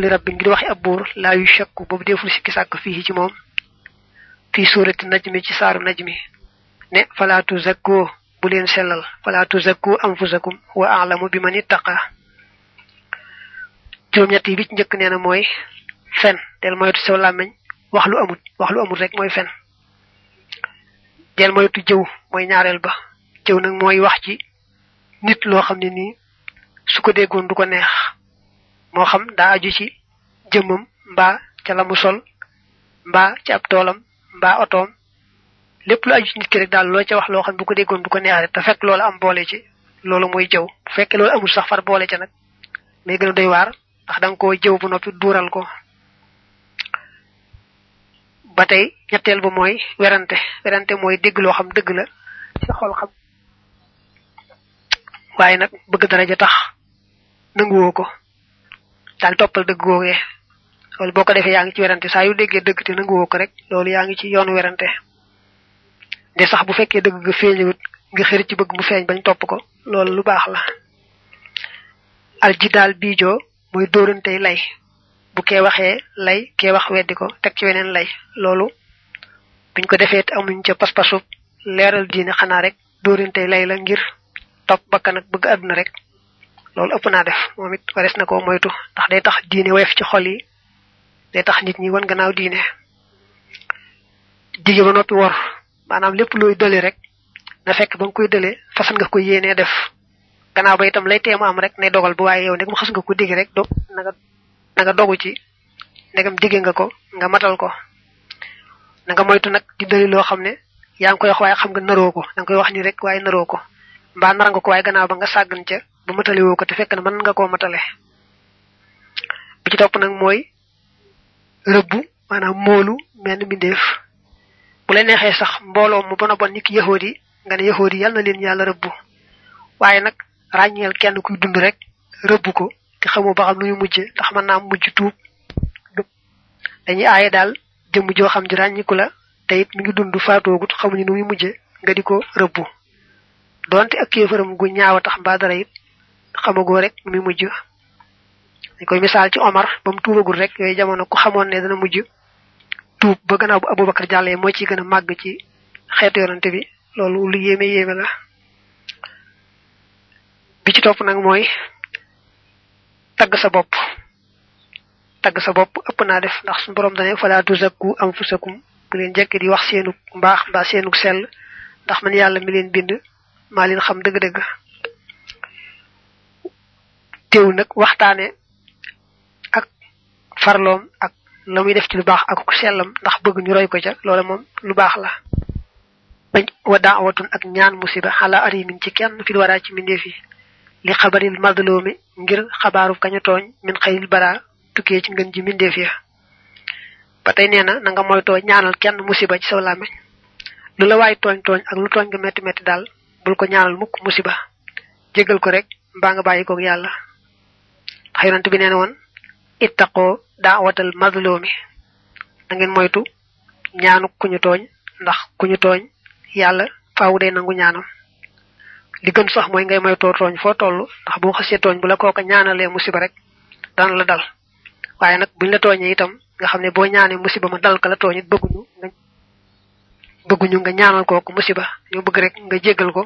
li rabbi ngir waxi ab buur laa yu shakku boobu deful sikki sàkk fii ci suurati najmi ci saaru najmi. Ne falaatu zakko bu leen sellal. Falaatu zakku anfusakum wa a'lamu bi man ittaqa. Juróom ñett yi bi ci na mooy fen. Del wax lu amut. Wax lu amut rek mooy fen. Del moytu jëw mooy ñaareel ba. Jëw nag mooy wax ci nit du ko neex moo xam daa aju ci jëmmam mbaa ca la mu sol mbaa ci ab toolam mbaa otoom. Lépp lu aju ci nit ki rek daal loo ca wax loo xam bu ko déggoon du ko neex rek te fekk loolu am boole ci loolu mooy jëw. Bu fekkee loolu amul sax far boole ca nag mais gën a doy waar ndax da nga koo jëw bu noppi duural ko. Ba tey ñetteel ba mooy werante. Werante mooy dégg loo xam dëgg la ci xol xam. Waaye nag bëgg daraja tax nanguwoo ko daal toppal dëgg googee loolu boo ko defee yaa ngi ci werante saa yu déggee dëgg te nanguwoo ko rek loolu yaa ngi ci yoonu werante. De sax bu fekkee dëgg nga feeñewut nga xëri ci bëgg mu feeñ bañ topp ko loolu lu baax la. Aljidaal biijoo mooy dóorantey lay. Bu kee waxee lay kee wax weddi ko teg ci weneen lay. Loolu buñ ko defee amuñ ca pas-pasub leeral diine xanaa rek dóorantey lay la ngir topp bakkan ak bëgg àdduna rek loolu ëpp naa def. Moom it wares na ko moytu. Ndax day tax diine woyof ci xol yi. Day tax nit ñi wan gannaaw diine. Dige ba noppi wor. Maanaam lépp looy dële rek na fekk ba nga koy dële fasan nga ko yéenee def. Gannaaw ba itam lay teemu am rek nay dogal bu waaye yow ndegam xas nga ko digg rek do na nga na dogu ci. Ndegam digge nga ko nga matal ko. Na nga moytu nag di dëli loo xam ne yaa ngi koy wax waaye xam nga naroo ko. Da koy wax ni rek waaye naroo ko. Mbaa nar nga ko waaye ba nga sàggan ca ba matale woo ko te fekk na mën nga koo matale. Bi ci topp nag mooy rëbbu maanaam moolu menn mbindeef. Bu la neexee sax mbooloo mu bon bon ni ki yahood nga ne yahood yi na leen yàlla rëbbu waaye nag ràññeel kenn kuy dund rek rëbbu ko te xamoo ba xam nu muy mujje ndax mën naa mujj tuub. Dañuy aaye daal jëmm joo xam ji ràññiku la te it mi ngi dund faatoogut xamuñu nu muy mujje nga di ko rëbbu donte ak kéefaram gu ñaaw a tax dara xamagoo rek muy mujj. Dañ koy misaal ci Omar ba mu tuubagul rek yooyu jamono ku xamoon ne dana mujj tuub ba gannaaw bu Abubakar jàllee moo ci gën a màgg ci xeetu yonante bi. Loolu lu yéeme yéeme la. Bi ci topp nag mooy tagg sa bopp. Tagg sa bopp ëpp naa def ndax suñu borom dane fala tuzakku anfusakum. Bu leen jekk di wax seenu mbaax mbaa seenu sell ndax man yàlla mi leen bind maa leen xam dëgg-dëgg teew nag waxtaane ak farloom ak la muy def ci lu baax ak ku sellam ndax bëgg ñu roy ko ca loola moom lu baax la. Wa daawatun ak ñaan musiba xala arimin ci kenn fi waraa ci mbindeef yi. Li xabaril madloomi ngir xabaaru kañu tooñ min xayril bara tukkee ci ngën ji mbindeef ya. Ba tey nee na nga moytoo ñaanal kenn musiba ci saw làmmiñ. Lu la waay tooñ tooñ ak lu tooñ nga metti metti daal bul ko ñaanal mukk musiba. Jégal ko rek mbaa nga bàyyi koog yàlla ndax yonent bi nee na woon ittaqoo daawatal mazlumi. Da ngeen moytu ñaanu ku ñu tooñ ndax ku ñu tooñ yàlla faaw day nangu ñaanam. Li gën sax mooy ngay moytoo tooñ foo toll ndax bu xasee tooñ bu la kooka ñaanalee musiba rek dana la dal. Waaye nag buñ la tooñee itam nga xam ne boo ñaanee musiba ma dal ka la bëgguñu bëgguñu nga ñaanal kooku musiba. Ñu bëgg rek nga jéggal ko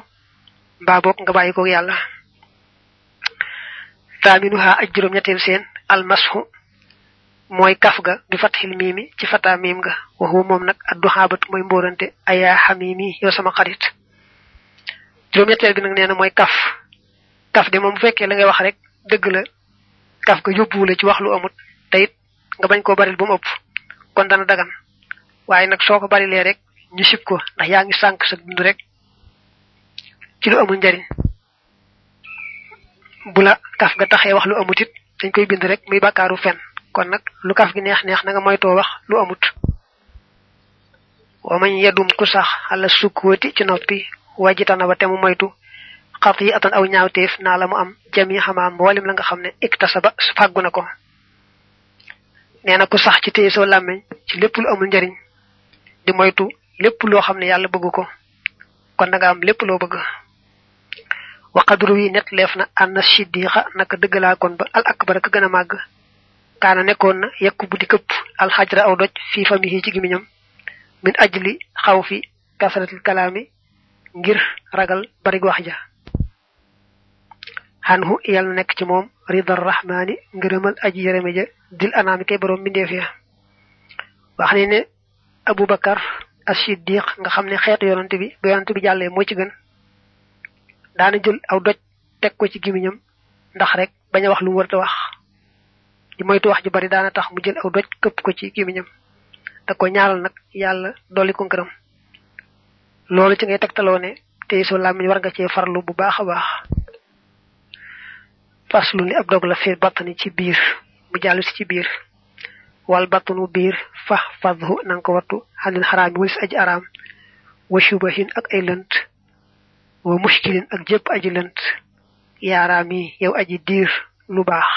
mbaa nga bàyyi ko taaminuha aj juróom ñetteel seen almashu mooy kaf ga bi fatxil miimi ci fata miim ga waxu moom nag addu xaabatu mooy mbóorante ayaa xamimi yow sama xarit. juróom ñetteel bi nag nee na kaf. kaf de moom bu fekkee la ngay wax rek dëgg la kaf ga yóbbuwule ci wax lu amut te it nga bañ koo baril bu mu ëpp kon dana dagan. waaye nag soo ko barilee rek ñu sib ko ndax yaa ngi sànq sa dund rek ci lu amul njariñ bu la kaf ga taxee wax lu amut it dañ koy bind rek muy bàkkaaru fen. Kon nag lu kaf gi neex neex na nga moytoo wax lu amut. Wa mañ yedum ku sax xala sukkuwati ci noppi wajitana ba te mu moytu xat yi atan aw ñaawteef naa la mu am jami xamaa mboolem la nga xam ne iktasaba fàggu na ko. Nee na ku sax ci téye soo làmmeñ ci lépp lu amul njariñ di moytu lépp loo xam ne yàlla bëgg ko. Kon da nga am lépp loo bëgg wa qadru wi net leef na anna siddiqa naka dëggalaa kon ba al akbar ka gën a màgg kaana nekkoon na yekk bu di këpp alxajra aw doj fii famihi ci gimiñam min ajli xaw fi kasratil kalaami ngir ragal bari wax ja xanhu yal na nekk ci moom ridar rahmaani ngërëmal aji yërëme ja dil anaami kay borom mbindeef ya wax ni ne abou bakar as-siddiq nga xam ne xeetu yonante bi ba yonante bi jàllee moo ci gën daana jël aw doj teg ko ci gimiñam ndax rek bañ a wax lu mu warta wax. Di moytu wax ju bari daana tax mu jël aw doj këpp ko ci gimiñam. Da ko ñaaral nag yàlla dolli ko ngërëm. Loolu ci ngay tegtaloo ne tey so làmmiñ war nga cee farlu bu baax baax. Faslu ni ab dog la fi battani ci biir mu jàllu ci biir. Wal battanu biir fa fadhu nang ko wattu xanil xaraami walis aji araam. Wa shubahin ak ay lënt wa mushkilin ak jëpp aji lënt. Yaaraami yow aji diir lu baax.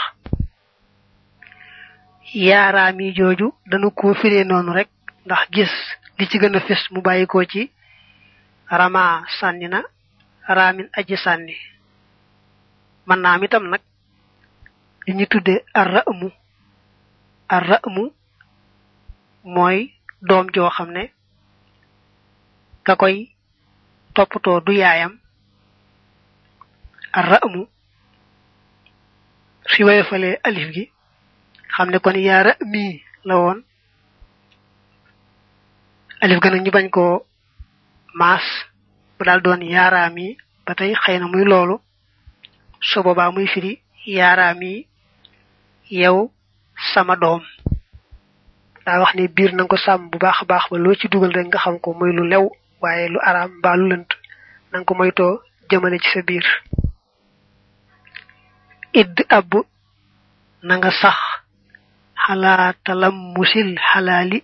Yaaraami jooju danu ko firee noonu rek ndax gis li ci gën a fes mu bàyyi ko ci. Rama sànni na raamin aji sànni. Mën naam itam nag li ñu tudde arra'mu. Arra'mu mooy doom joo xam ne ka koy toppatoo du yaayam. Arra'mu. Si wayefalee alif gi. Xam ne kon yaa ra'mi la woon. Alif ga nag ñu bañ koo maas. Bu daal doon yaaraami ba tey muy loolu. Su boobaa muy firi yaaraami yow sama doom. Daa wax ne biir nanga ko sàmm bu baax baax ba loo ci dugal rek nga xam ko muy lu lew waaye lu araam mbaa lu lënt. Nanga ko moytoo jëmale ci sa biir. Idd ab na sax talam musil xalaali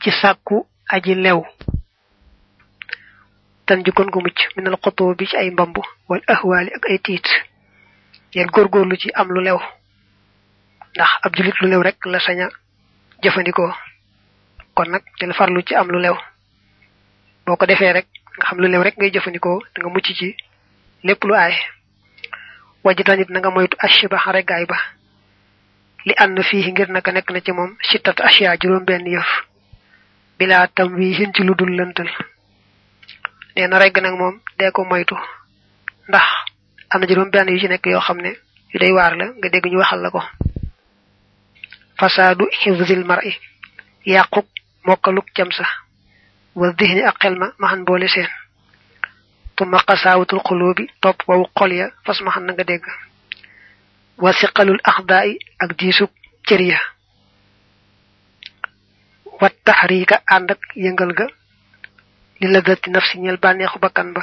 ci sàkku aji lew. Tan jukkoon ko mucc minal xotoo bi ci ay mbamb wal ahwaali ak ay tiit. Yéen góorgóorlu ci am lu lew. Ndax ab julit lu lew rek la saña jëfandikoo. Kon nag del farlu ci am lu lew boo ko defee rek nga xam lu lew rek ngay jëfandikoo da nga mucc ci lépp lu aay. Wajj tanit na nga moytu ashiba regaay ba. Li ànd fii ngir naka nekk na ci moom sittat ashiya juróom benn yëf. Bilaa tam wi hin ci lu dul lëntal. Nee na regg nag moom dee ko moytu. Ndax am na juróom benn yu ci nekk yoo xam ne yu day waar la nga dégg ñu waxal la ko. Fasaadu xifzil mar'i yàquk mokkaluk cam sa. Wa dihni ak xel ma maxan boole seen. Tuma xasaawatul xuloobi topp wawu xol ya fas maxan na nga dégg. Wa siqalul axdaay ak diisuk cër ya. Wat taxriika ànd ak yëngal ga. Li la dati nafsi ñel bànneexu bakkan ba.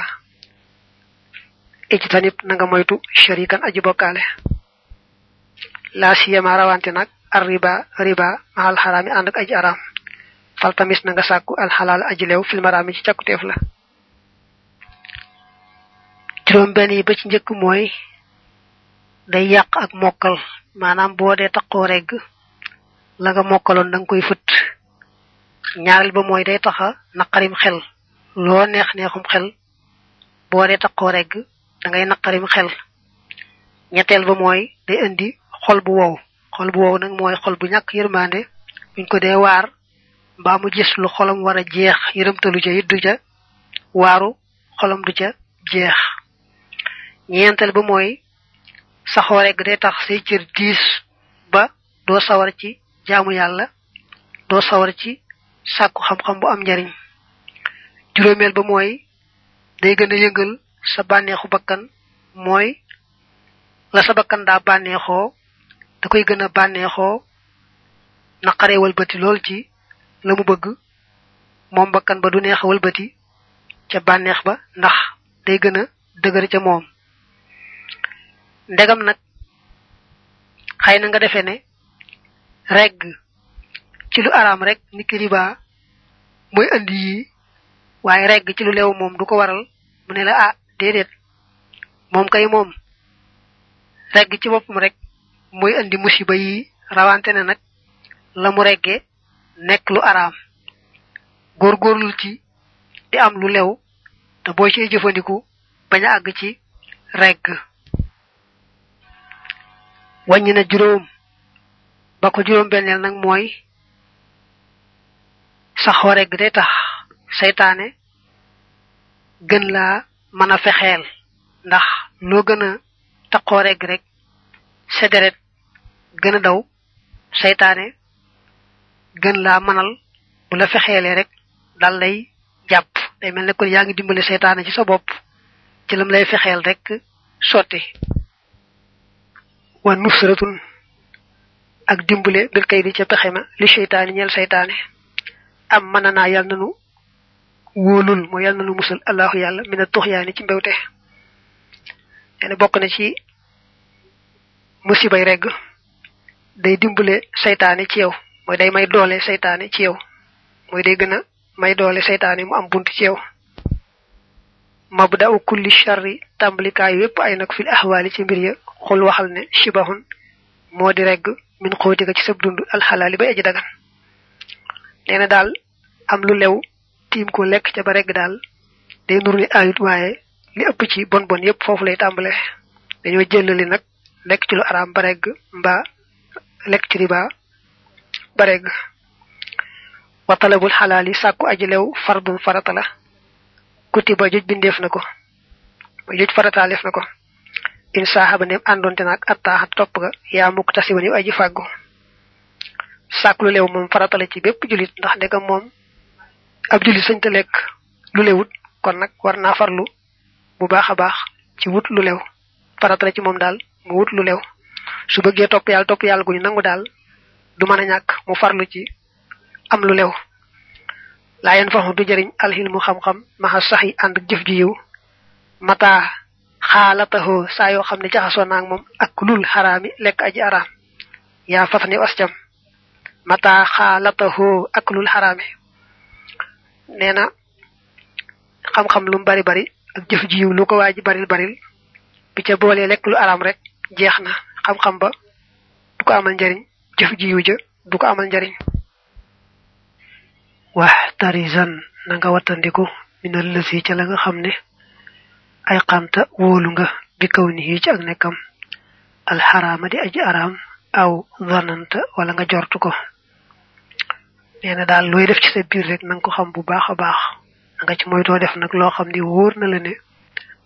Ijtanib na nga moytu sharikan aji bokkaale. Laa siyama rawante nag ar riba maxal xaraami ànd ak aji araam faltamis na nga sàkku alxalaal aji leew filmaraami ci càkkuteef la juróom benn yi ba ci njëkk mooy day yàq ak mokkal maanaam boo dee taqoo regg la nga mokkaloon da nga koy fët ñaareel ba mooy day taxa naqarim xel loo neex neexum xel boo dee taqoo regg da ngay naqarim xel ñetteel ba mooy day indi xol bu wow. Xol bu wow nag mooy xol bu ñàkk buñ ko dee waar mbaa mu gis lu xolam war a jeex yërëmtalu ca it du ca waaru xolam du ca jeex. Ñeenteel ba mooy saxoo rekk day tax say cër diis ba doo sawar ci jaamu yàlla doo sawar ci sàkku xam-xam bu am njariñ. Juróomeel ba mooy day gën a yëngal sa bànneexu bakkan mooy la sa bakkan daa bànneexoo da koy gën a bànneexoo naqaree walbati lool ci la mu bëgg moom bakkan ba du neex a walbati ca bànneex ba ndax day gën a dëgër ca moom. Ndegam nag xëy na nga defee ne regg ci lu araam rek niki riba mooy andi yi waaye regg ci lu leew moom du ko waral mu ne la ah déedéet moom kay moom. Regg ci boppam rek mooy andi musiba yi rawante ne nag la mu reggee nekk lu araam góorgóorlu ci di am lu lew te boo ci jëfandiku bañ a àgg ci regg. Wàññi na juróom ba ko juróom benneel nag mooy saxoo rek day tax seytaane gën laa mën a fexeel ndax loo gën a taqoo rek sa deret gën a daw seytaane gën laa manal bu la fexeelee rek dal lay jàpp. Day mel ne kon yaa ngi dimbale seytaane ci sa bopp ci lam lay fexeel rek sotti. Wa nusratun ak dimbale bil kay di ca pexe ma li seytaane ñeel seytaane. Am mën naa yàlla nanu wóolul moo yàlla nanu musal. Allahu yàlla mina tuxyaani ci mbewte. Nee bokk na ci musibay regg. Day dimbale seytaane ci yow. Mooy day may doole seytaane ci yow. Mooy day gën a may doole seytaane mu am bunt ci yow. Mabda'u kulli sharri tàmbalikaay yépp ay nag fil ahwaali ci mbir ya. Xul waxal ne shibahun moo di regg min xóotika ci sab dund alxalaali bay aji dagan. Nee daal am lu lew tiim ko lekk ca ba regg daal. Day nuru ni ayut waaye li ëpp ci bon bon yépp foofu lay tàmbale dañoo jëlali nag lekk ci lu araam ba regg mbaa lekk ci riba ba regg wa talabul xalaali sàkku aji lew fardun farata la kutiba joj bindeef na ko mooy joj farataaleef na ko in saaxaba ndem àndoonte naag attaaxa topp ga. Yaa mukk tasiban yu aji fàggu sàkk lu lew moom faratale ci bépp julit ndax ndegam moom ab julit sañ te lekk lu lewut kon nag war naa farlu bu baax a baax ci wut lu lew. Faratale ci moom daal mu wut lu lew. Su bëggee topp yàlla topp yàlla gu ñu nangu du mën a ñàkk mu farlu ci am lu lew. Laa yen faxu du jëriñ alxilmu xam-xam maxa sax yi ànd ak jëf ji yiw. Mata xaalataxoo saa yoo xam ne jaxasoo naag moom ak lul xaraami lekk aji araam. Yaa fas ni wasjam mata xaalataxoo ak lul xaraami. Nee na xam-xam lu bari bari ak jëf ji yiw lu ko waa ji baril baril bi ca boolee lekk lu araam rek jeex na. Xam-xam ba ko amal njariñ jëf ji yiw ja du ko amal njariñ wax tarizan na nga wattandiku minal lësi ca la nga xam ne. Ay xamta wóolu nga bi kaw ni ci ak nekkam alxaraama di aji araam aw zananta wala nga jortu ko. Nee na daal looy def ci sa biir rek na nga ko xam bu baax baax. Nga ci moytoo def nag loo xam ni wóor na la ne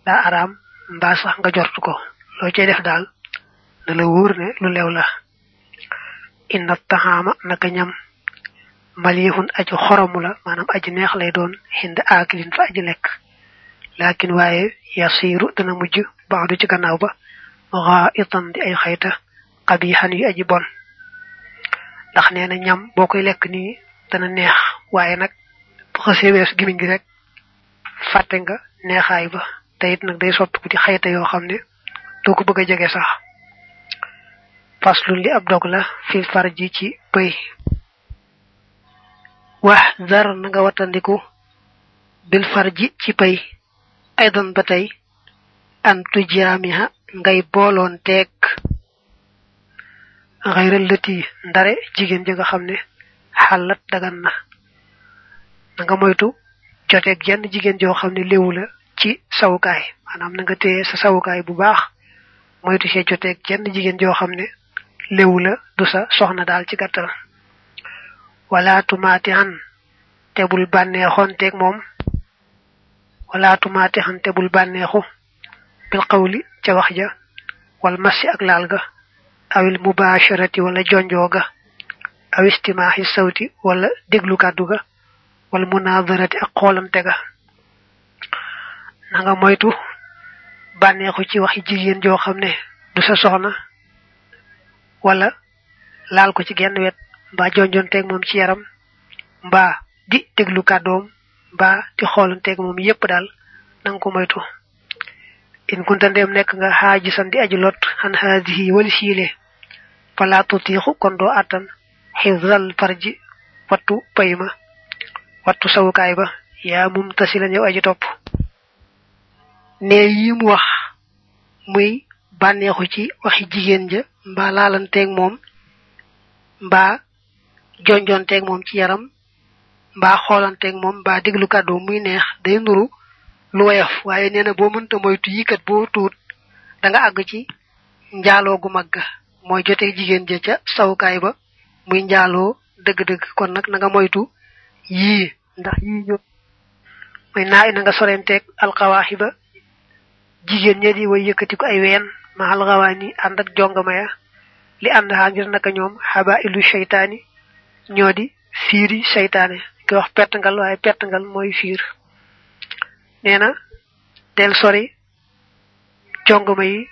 daa araam mbaa sax nga jortu ko. Loo cay def daal na la wóor ne lu lew la inna taxaama naka ñam malihun aji xoromu la maanaam aji neex lay doon xind aakilin fa aji lekk. Laakin waaye yasiru dana mujj baadu ci gannaaw ba raa itan di ay xayta xabixan yu aji bon. Ndax nee na ñam boo koy lekk nii dana neex waaye nag bu xasee wees gimiñ gi rek fàtte nga neexaay ba. Te it nag day soppiku di xayta yoo xam ne doo ko bëgg a jege sax faslun li ab dog la fil farji ci bëy wax na nga wattandiku bil farji ci pay aydan ba tey an tujaamiha ngay booloon teeg xayral lëti ndare jigéen ji nga xam ne xalat dagan na. Nga moytu joteeg jenn jigéen joo xam ne léwu la ci sawukaay. Maanaam na nga téye sa sawukaay bu baax moytu see joteeg jenn jigéen joo xam ne léwu la du sa soxna daal ci gàttal. Wala tumaati xan te bul bànneexoon teeg moom. Wala tumaati xan te bul bànneexu. Bil xawli ca wax ja wal massi ak laal ga. Awil mubasharati wala jonjoo ga. Aw istimaaxi sawti wala déglu ga. Wala munadarati ak xoolante ga. Na nga moytu bànneexu ci waxi jigéen joo xam du sa soxna wala laal ko ci genn wet mbaa jonjonteeg moom ci yaram mbaa di déglu kàddoom mbaa di xoolanteeg moom yépp daal nanga ko moytu. In kunta ndem nekk nga xaajisan di aji lot xan haadihi wali siile fala tutiixu kon doo àttan xifdal farji wattu payma wattu sawukaay ba yaa mum tasilan yow aji topp. Ne yi wax muy bànneexu ci waxi jigéen ja mbaa laalanteeg moom mbaa jonjonteeg moom ci yaram mbaa xoolanteeg moom mbaa déglu kàddu muy neex day nuru lu woyof. Waaye nee na boo mënta moytu yi kat boo tuut da nga àgg ci njaaloo gu mag mooy joteeg jigéen ja ca sawukaay ba muy njaaloo dëgg-dëgg. Kon nag na nga moytu yii ndax yii ñu muy naa na nga sorenteeg jigéen ña di way yëkkati ko ay ween ma alxawaani ànd ak jongama ya. Li ànd xaa ngir naka ñoom xaba ilu seytaani ñoo di fiiri seytaane ki wax pertangal waaye pertangal mooy fiir. Nee na del sori jongama yi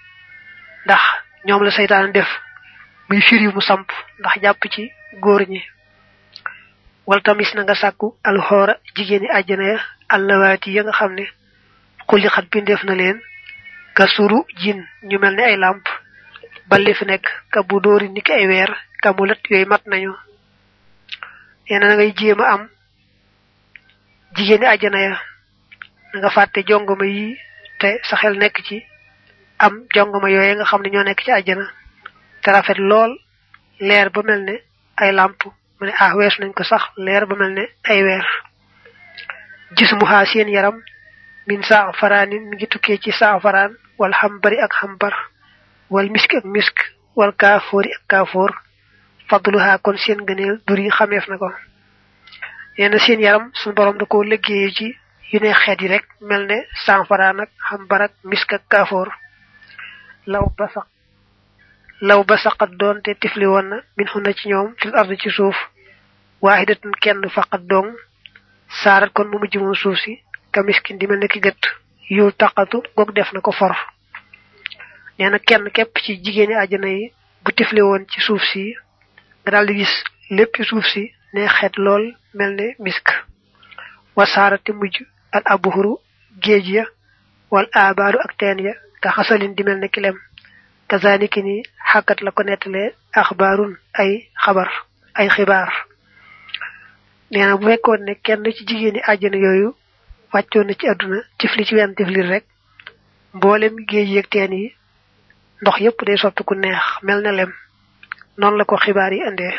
ndax ñoom la seytaane def. Muy fiir yu mu samp ndax jàpp ci góor ñi. Wal tamis na nga sàkku alxoora jigéeni àjjana ya allawaati ya nga xam ne xulli xat bindeef na leen ka suru jin. Ñu mel ni ay làmp balli fi nekk. Ka bu dóori niki ay weer. Ka mu yooyu mat nañu. Nee na ngay jéem a am. Jigéeni àjjana ya. Nga fàtte jongoma yi te sa nekk ci. Am jongoma yooye nga xam ne ñoo nekk ci rafet lool. Leer ba mel ne ay làmp mu ne ah weesu nañ ko sax. Leer ba mel ne ay weer. Gis mu xaa seen yaram min saa faraanin mi ngi tukkee ci saa faraan wal xambari ak xambar wal misk ak misk wal kaafoori ak kaafoor. Fadluha kon seen gëneel dur yi xameef na ko. Nee seen yaram suñu borom da ko liggéeyee ci yu ne xeet yi rek mel ne saa faraan ak xambar ak misk ak kaafoor. Law ba sax law ba saqat doon te tifli woon na min xuna ci ñoom fil ard ci suuf waaxidatun kenn faqat dong saarat kon mu mujj moom suuf si ka miskin di mel ne ki gët yul taqatu goog def na ko for. Nee na kenn képp ci jigéeni àjjana yi bu tifli woon ci suuf si nga daal di gis lépp suuf si ne xeet lool mel ne misk. Wa saarati mujj al abuhuru géej ya wal abaaru ak teen ya ka xasalin di mel ne kilem kazaniki ni xàkkat la ko nettalee axbaarun ay xabar ay xibaar. Nee na bu fekkoon ne kenn ci jigéeni àjjana yooyu wàccoon na ci àdduna tifli ci wenn tifli rek mboolem géej yeeg teen yi ndox yépp day soppi ku neex mel na lem. Noonu la ko xibaar yi indee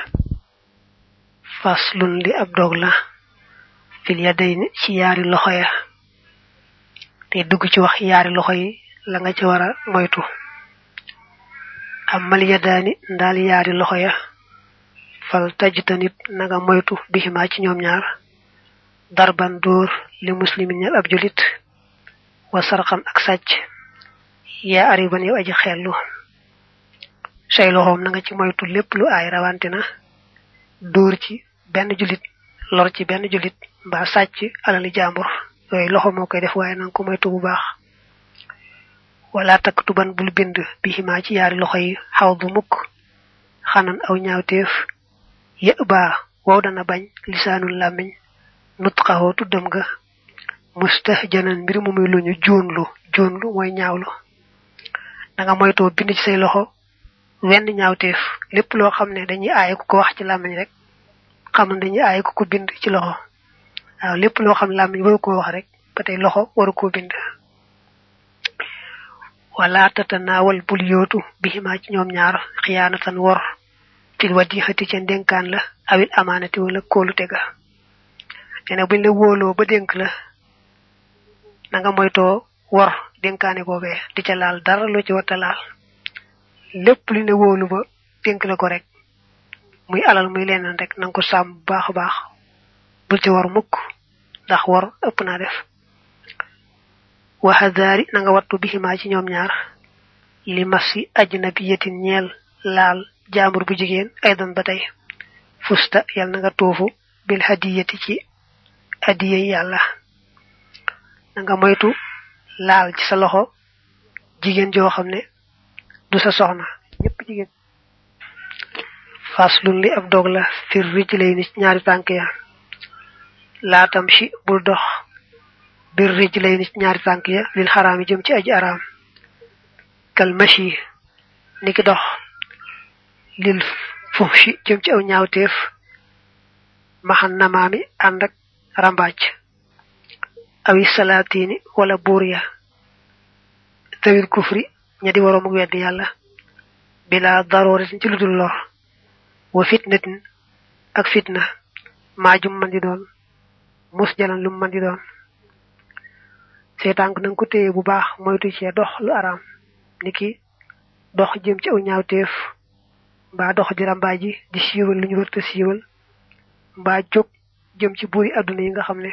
faslun li ab dog la fil yadayni ci yaari loxo ya. Te dugg ci wax yaari loxo yi la nga ci war a moytu. Amal yadaani ndaal yaari loxo ya fal tajtanib na nga moytu biximaa ci ñoom ñaar darban dóor li muslimin ñal ab julit wa sarxan ak sàcc yaa ariban yow aji xellu. Say loxoom na nga ci moytu lépp lu aay rawante na dóor ci benn julit lor ci benn julit mbaa sàcc alali jàmbur yooyu loxo moo koy def waaye nanga ko moytu bu baax. Wala taktuban bul bind biximaa ci yaari loxo yi xaw bu mukk. Xanan aw ñaawteef. Yë baa wow dana bañ lisaanul làmmiñ nutqaxoo tuddam ga mustahjanan mbir mu muy luñu joonlu joonlu mooy ñaawlu. Da nga moytoo bind ci say loxo wenn ñaawteef. Lépp loo xam ne dañuy aaye ku ko wax ci làmmiñ rek xam ne dañuy aaye ku ko bind ci loxo. Waaw lépp loo xam waru koo wax rek ba tey loxo waru koo bind. Wala tatanaawal bul biximaa ci ñoom ñaar xiyaanatan wor. Fil wadixati ca ndénkaan la awil amaanati wala kóolu tega na buñ la wóoloo ba dénk la na nga moytoo wor dénkaane boobee di ca laal dara loo ci warta laal lépp lu ne wóolu ba dénk la ko rek muy alal muy leneen rek na ko sàmm bu baax a ci war mukk ndax wor ëpp naa def waxadaari na nga wattu biximaa ci ñoom ñaar li masi ajnabiyatin laal bu aydan fusta yal na nga tuufu bil hadiyati ci hadiya yàlla. Na nga moytu laal ci sa loxo jigéen joo xam ne du sa soxna. Ñëpp jigéen. Faslun li ab dog la fir rijlay ni ñaari tànk ya. Laatam ci bul dox bir rijlay ni ñaari tànk ya lil xaraam yi jëm ci aji araam. Kal mashi niki dox lil fuhshi jëm ci aw ñaawteef. Maxan namaami ànd ak rambaaj awi salaatini wala buur ya. Tawil kufri ña di waroomu yàlla. Bila darooratin ci lu dul lor. Wa fitnatin ak fitna. Maajum man di doon. Mus jalan lu man di doon. Say tànk nanga ko bu baax moytu cee dox lu araam. Niki dox jëm ci aw ñaawteef. Mbaa dox di rambaaji di siiwal lu ñu siiwal. Mbaa jóg jëm ci buri àdduna yi nga xam ne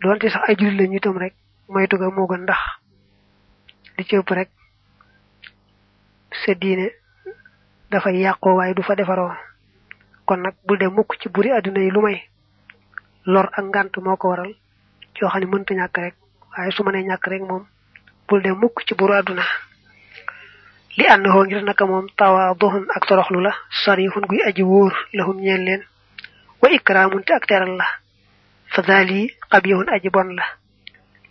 doonte sax ay jullit lañu itam rek moytu ga moo gën ndax li ci ëpp rek sa diine dafay yàqoo waaye du fa defaroo. kon nag bul dem mukk ci buri àdduna yi lu may lor ak ngant moo ko waral yoo xam ne mënta ñàkk rek waaye su mënee ñàkk rek moom bul dem mukk ci buru àdduna. li annahu ngir naka moom tawaaduhun ak toroxlu la sarihun guy aji wóor lahum ñeel leen wa ikraamun te ak teral la. Fa daali qabihun aji bon la.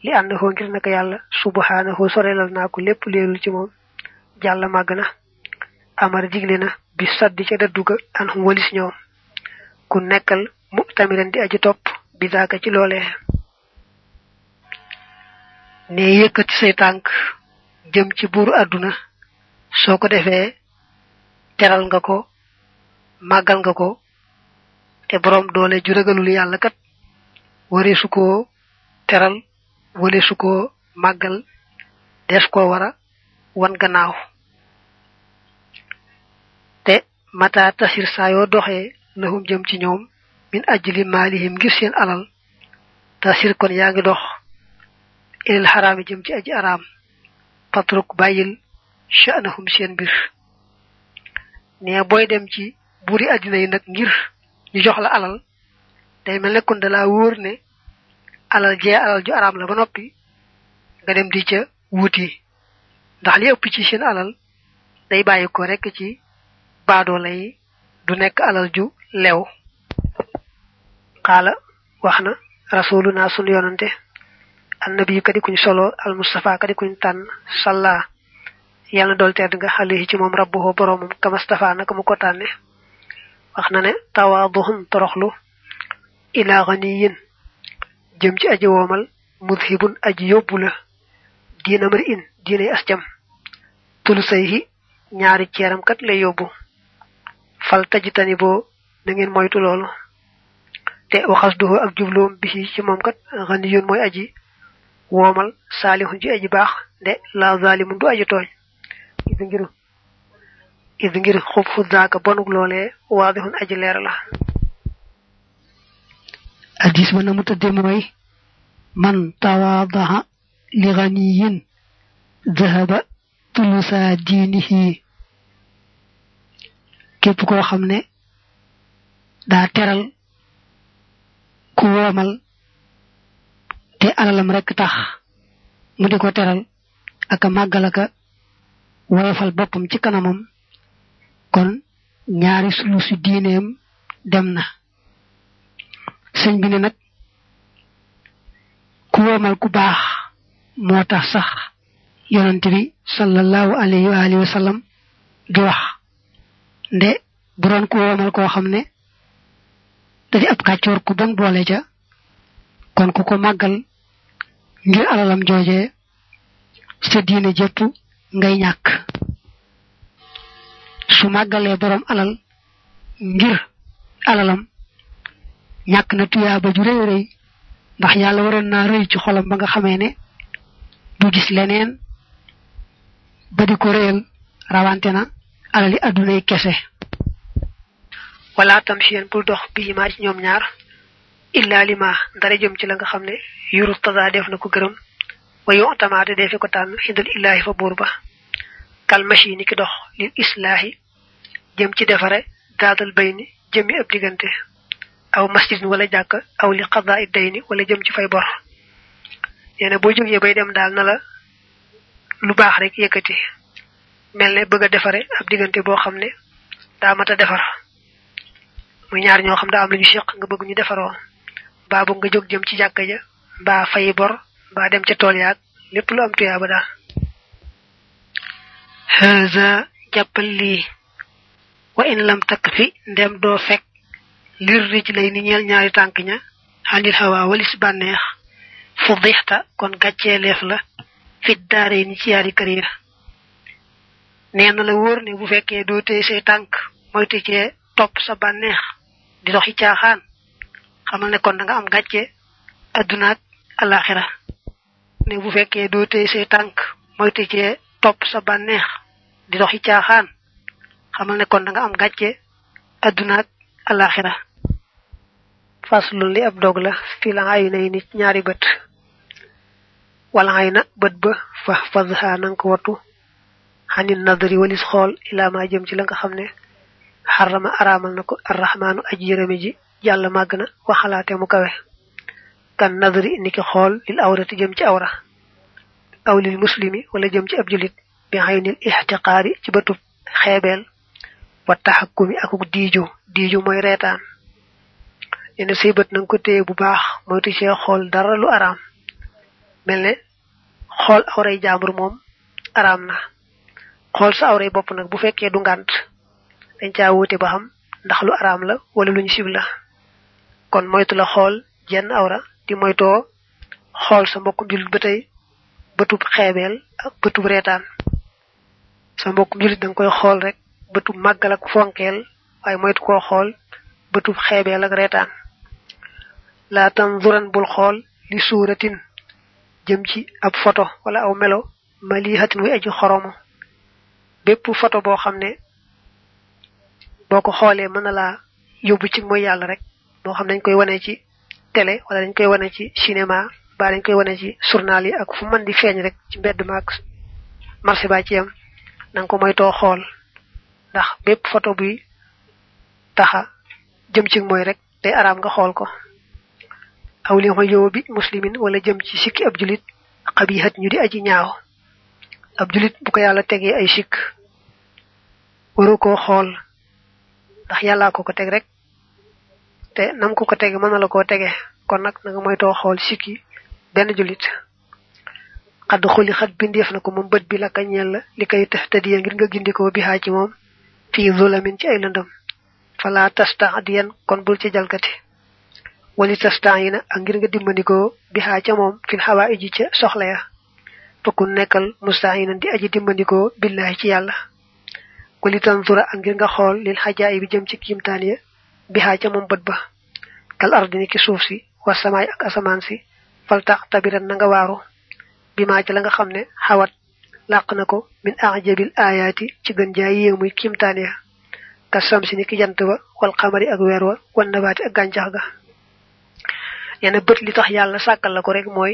Li annahu ngir naka yàlla subhanahu sorelal naa ko lépp leelul ci moom. Jàlla màgg na. Amara digle na bi saddi ca dadduga an hum walis ñoom. Ku nekkal mu tamiran di aji topp bi daaka ci loolee ne yëkkati say tànk jëm ci buuru àdduna soo ko defee teral nga ko màggal nga ko te borom doole ju ragalul yàlla kat ware su ko teral wale su ko màggal des ko wara wan gannaaw. Te mata tasir saa yoo doxee lahum jëm ci ñoom min ajli maalihim ngir seen alal tasir kon yaa ngi dox ilal xaraami jëm ci aji araam patruk bàyyil sha'nahum seen mbir. Ne booy dem ci buri àddina yi nag ngir ñu jox la alal. Day mel ne kon da laa wóor ne alal jee alal ju araam la ba noppi nga dem di ca wuti. Ndax li ëpp ci seen alal day bàyyi ko rek ci baadoola yi du nekk alal ju lew. Xaala wax na rasuluna sun yonante annabi kadi kuñ solo al mustafa kadi kuñ tànn salla yàlla dool tedd nga xale ci moom rabbuhu boromam kamastafa naka mu ko tànne wax na ne tawaaduhum toroxlu ila ganiyin jëm ci aji woomal mudhibun aji yóbbu la diina mari in diinay asjam tulusayhi ñaari ceeram kat lay yóbbu. Fal tajitani boo na ngeen moytu loolu. Te waxasduhu ak jubloom bisi ci moom kat ganiyun mooy aji woomal saalihun ci aji baax de la zalimun du aji tooñ. Idi ngir idi fu xub xuddaaka bonug loolee waadihun aji leer la. Hadis ba na mu tëdde mooy man tawaadaha li ganiyin dahaba tulusa diinihi. Képp koo xam ne daa teral ku woomal te alalam rek tax mu di ko teral aka màggal aka woyofal boppam ci kanamam kon ñaari sulu si diineem dem na. Sëñ bi ne nag ku woomal ku baax moo tax sax yonante bi sallallahu alayhi wa alihi wa sallam di wax. Nde bu doon ku woomal koo xam ne da di ab kàccoor ku bon boole ca kon ku ko màggal ngir alalam jooje sa diine jëpp ngay ñàkk su màggalee borom alal ngir alalam ñàkk na tuyaaba ju rëy rëy ndax yàlla waroon naa rëy ci xolam ba nga xamee ne du gis leneen ba di ko réyal rawante na alali addunay kese. Wala tam seen bul dox bi ma ci ñoom ñaar illa lima dara jëm ci la nga xam ne yuru tada def na ko gërëm wa yu tamaate defe ko tànn xindal illaahi fa buur ba. Kal machine ki dox lil islaahi jëm ci defare daadal bayni jëmi ab diggante aw masjid wala jàkk aw li qadaa dayni wala jëm ci fay bor. Nee na boo jógee bay dem daal na la lu baax rek yëkkati. Mel ne bëgg a defare ab diggante boo xam ne daa mat defar. Muy ñaar ñoo xam daa am lu ñu seq nga bëgg ñu defaroo. Mbaa bëgg nga jóg jëm ci jàkka ja mbaa fay bor mbaa dem ca tool yaag lépp lu am tuyaaba daal. Haza jàppal lii. Wa in lam takk fi ndem doo fekk lir rij lay ni ñeel ñaari tànk ña xanil hawa walis bànneex fu dixta kon gàcceeleef la fit daare ni ci yaari kër ya nee na la wóor ne bu fekkee doo téye say tànk moytu cee topp sa bànneex di doxi caaxaan xamal ne kon da nga am gàcce adduna ak alaxira ne bu fekkee doo téye say tànk moytu cee topp sa bànneex di doxi xamal ne kon nga am gàcce aduna ak alaxira. Faslu li ab dog la fi la ay nay nit ñaari bët. Wala ay na bët ba fa fadha nang ko watu hanin nadri walis xool ila ma jëm ci la nga xam ne aramal na ko arrahmanu aji yërëme ji yàlla màgg na mu kawe. Kan nadri niki xool lil awrati jëm ci awra. Aw lil muslimi wala jëm ci ab julit. Bi haynil ihtiqaari ci bëtub xeebeel wa taxakkumi akuk diiju diiju mooy reetaan. Ene say bët nang ko téye bu baax moytu ci xool dara lu araam. Mel ne xool awray jaambur moom araam na. Xool sa awray bopp nag bu fekkee du ngànt dañ caa wuute ba xam ndax lu araam la wala luñ sib la. Kon moytu la xool jenn awra di moytoo xool sa mbokkum julit ba tey bëtub xeebeel ak bëtub reetaan. Sa mbokkum julit danga koy xool rek bëtub màggal ak fonkeel waaye moytu koo xool bëtub xeebeel ak reetaan. Laa tanzuran bul xool li suuratin jëm ci ab photo wala aw melo malihatin wi aji xoromo bépp photo boo xam ne boo ko xoolee mën na laa yóbbu ci mooy yàlla rek moo xam dañ koy wane ci télé wala dañ koy wane ci cinéma ba dañ koy wane ci journal yi ak fu mën di feeñ rek ci mbedd maag marché ba ci yam nanga ko moytoo xool ndax bépp photo buy taxa jëm ci mooy rek day araam nga xool ko. Aw li yow bi muslimin wala jëm ci sikki ab julit xabihat ñu di aji ñaaw. Ab julit bu ko yàlla tegee ay sikk waru koo xool. Ndax yàllaa ko ko teg rek te nam ko ko tege mën la koo tege. Kon nag na nga moytoo xool sikki benn julit. Xadd xuli xat bindeef na ko moom bi la ka ñeel la li ngir nga gindikoo bi xaa ci moom fii zulamin ci ay lëndëm. Fala tasta adiyan kon bul ci jalgati. Wali tasta yi na ak ngir nga dimbandikoo bi xaa ca moom fil xawaa iji ca soxla ya. Fakkun nekkal mustahinan di aji dimbandikoo billahi ci yàlla. Wali tanzura ak ngir nga xool lil xajaa bi jëm ci kiimtaan ya bi xaa ca moom bët ba. Kal ardi ni ki suuf si wa samaay ak asamaan si fal tax tabiran na nga waaru. Bi maa ci la nga xam ne xawat làq na ko min ajabil ayaati ci gën jaay yéemuy kiimtaan ya. Ka samsi ni ki jant ba wal xamari ak weer wa wan nabaati ak gàncax ga. Nee na bët li tax yàlla sàkkal la ko rek mooy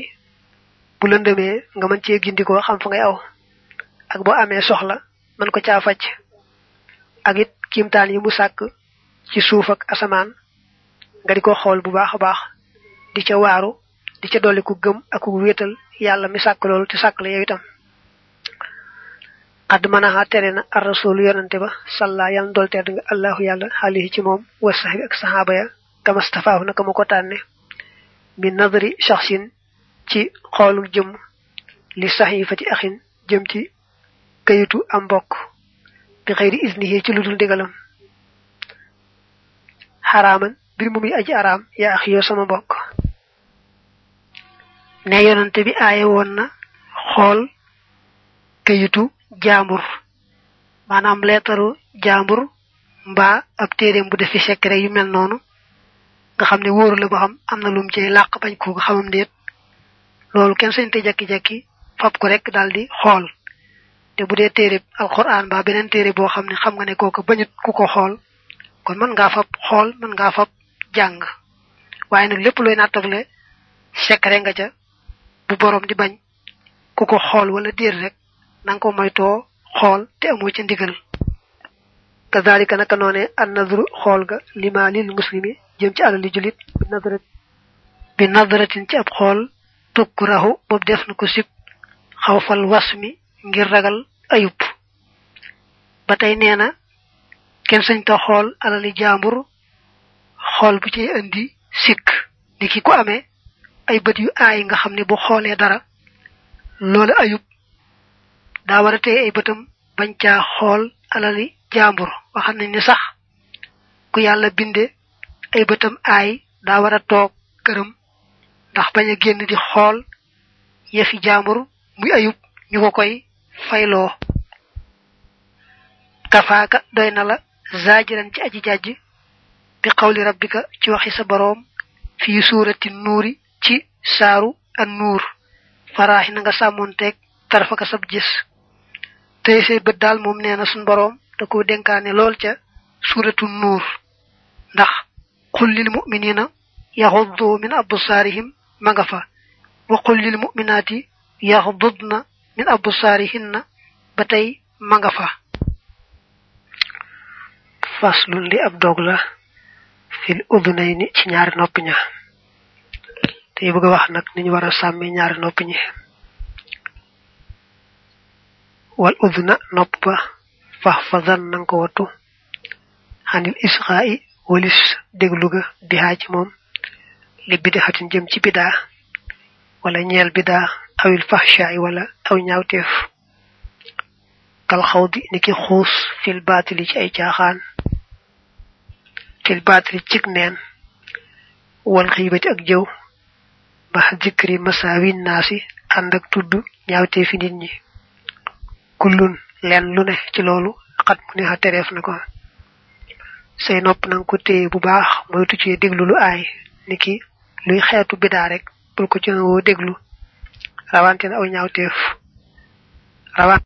bu lëndëmee nga mën cee gindikoo xam fa ngay aw. Ak amee soxla mën ko caa faj. Ak it kiimtaan yi mu ci suuf ak asamaan nga di ko xool bu baax a baax. Di ca waaru di ca dolli ku gëm ak yàlla mi sàkk loolu te la yow itam xadd manaxa tere na ar rasul yonante ba salla yàlla dool tedd nga allahu yàlla xaalihi ci moom wa saxbi ak saxaaba ya kamastafaahu naka ma ko tànne min nadri shaxsin ci xoolum jëm li saxifati axin jëm ci kayitu am mbokk bi xëyri isnihi ci ludul ndigalam. Xaraaman bir mu muy aji araam yaa ax yoo sama mbokk. Ne yonante bi aaye woon na xool kayitu jaambur. Maanaam leetaru jaambur mbaa ab téeréem bu def defi secret yu mel noonu. Nga xam ne wóoru la ba xam am na lum ci làq bañ ko xamam déet. Loolu kenn sañ te jekki-jekki fab ko rek daal di xool. Te bu dee téere alquran mbaa beneen téere boo xam ne xam nga ne kooku bañut ku ko xool kon mën ngaa fab xool mën ngaa fab jàng. Waaye nag lépp looy nattable secret nga ca bu borom di bañ ku ko xool wala déer rek nanga ko moytoo xool te amoo ca ndigal. Kazalika naka noone an nadru xool ga lima lil muslimi jëm ci alali julit nadrat bi nadratin ci ab xool tukrahu boobu def na ko sib xaw fal was mi ngir ragal ayub. Ba tey nee na kenn sañ ta xool alali jaambur xool bu ci indi sikk. Ni ki ko amee ay bët yu aay nga xam ne bu xoolee dara loolu ayub daa war a tey ay bëtam bañ caa xool alali jaambur waxam nañ ni sax ku yàlla binde ay bëtam aay daa war a toog këram ndax bañ a génn di xool yëfi jaambur muy ayub ñu ko koy fayloo. Kafaaka doy na la zaajiran ci aji jàjj bi xawli rabbika ci waxi sa boroom fii suurati nuuri ci saaru an nuur faraaxi na nga sàmmoonteeg tarfaka sab gis tey say bët daal moom nee na suñ boroom da ko dénkaane lool ca suratu nuur. ndax qul lil muminina yaxuddu min absaarihim ma nga fa wa qul lil muminaati yaxdudna min absaarihinna ba tey ma nga fa. faslun li ab dog la fil udunayni ci ñaari nopp ña. tey bëgg wax nag ni ñu war a sàmme ñaari nopp ñi. والأذن نبة فاحفظا ننكوتو. عن الإسغاء ولس دغلوغا بها جموم لبدا حتن جمتي بدا ولا نيال بدا أو الفحشاء ولا أو نيوتيف كالخوض نكي خوص في الباطل جاي جاخان. في الباطل جكنين والغيبة أكجو. بعد ذكر مساوي الناس عندك تدو نيوتيف نيني. Kullun leen lu ne ci loolu xat mu ne xa tereef na ko. Say nopp nang ko téye bu baax moytu ci déglu lu aay. Niki luy xeetu bidaa rek bul ko ci woo déglu. Rawante na aw ñaawteef. Rawante